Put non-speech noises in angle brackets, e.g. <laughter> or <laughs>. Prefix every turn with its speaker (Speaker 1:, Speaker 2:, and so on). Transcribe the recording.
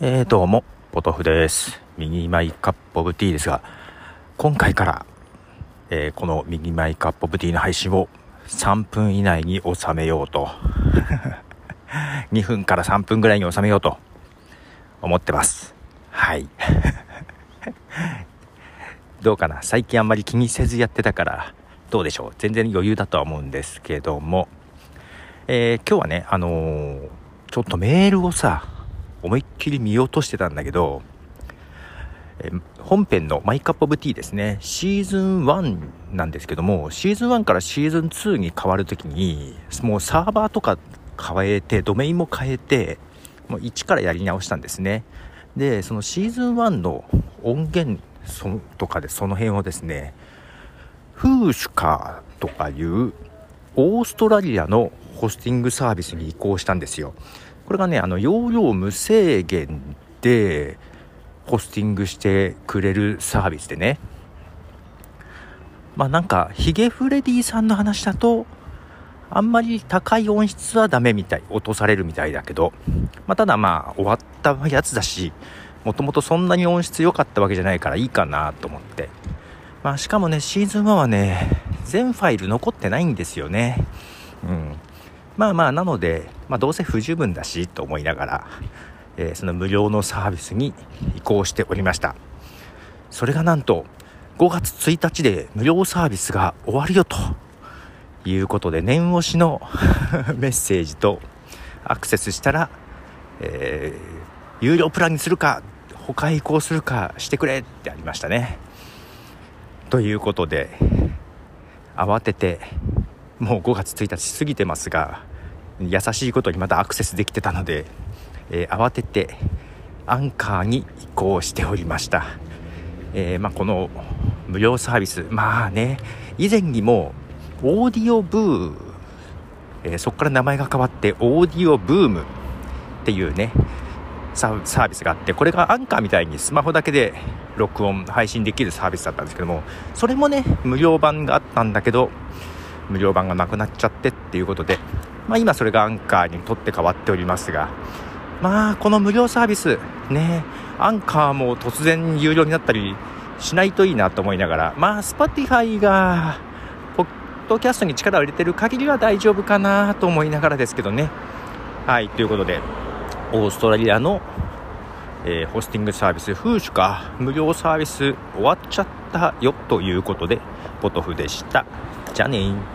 Speaker 1: えー、どうも、ポトフです。右マイカップオブティーですが、今回から、えーこの右マイカップオブティーの配信を3分以内に収めようと、<laughs> 2分から3分ぐらいに収めようと思ってます。はい。<laughs> どうかな？最近あんまり気にせずやってたから、どうでしょう？全然余裕だとは思うんですけども、えー今日はね、あのちょっとメールをさ、思いっきり見落としてたんだけど、え本編のマイカップオブティーですね、シーズン1なんですけども、シーズン1からシーズン2に変わるときに、もうサーバーとか変えて、ドメインも変えて、もう一からやり直したんですね。で、そのシーズン1の音源そとかでその辺をですね、フーシュカーとかいうオーストラリアのホスティングサービスに移行したんですよ。これがね、あの、容量無制限でホスティングしてくれるサービスでね。まあなんか、ヒゲフレディさんの話だと、あんまり高い音質はダメみたい、落とされるみたいだけど、まあただまあ終わったやつだし、もともとそんなに音質良かったわけじゃないからいいかなと思って。まあしかもね、シーズン1はね、全ファイル残ってないんですよね。うん。まあまあ、なので、まあどうせ不十分だしと思いながら、えーその無料のサービスに移行しておりました。それがなんと、5月1日で無料サービスが終わるよということで、念押しの <laughs> メッセージとアクセスしたら、えー有料プランにするか、他移行するかしてくれってありましたね。ということで、慌てて、もう5月1日過ぎてますが、優しいことにまたアクセスできてたので、えー慌ててアンカーに移行しておりました。えーまあ、この無料サービス、まあね、以前にもオーディオブー、えーそこから名前が変わってオーディオブームっていうね、ササービスがあって、これがアンカーみたいにスマホだけで録音、配信できるサービスだったんですけども、それもね、無料版があったんだけど、無料版がなくなっちゃってっていうことで、まあ今それがアンカーにとって変わっておりますが、まあこの無料サービス、ね、アンカーも突然有料になったりしないといいなと思いながら、まあ Spotify が、ポッドキャストに力を入れてる限りは大丈夫かなと思いながらですけどね。はい、ということで、オーストラリアの、えーホスティングサービス、フーシュか、無料サービス終わっちゃったよということで、ポトフでした。じゃあね。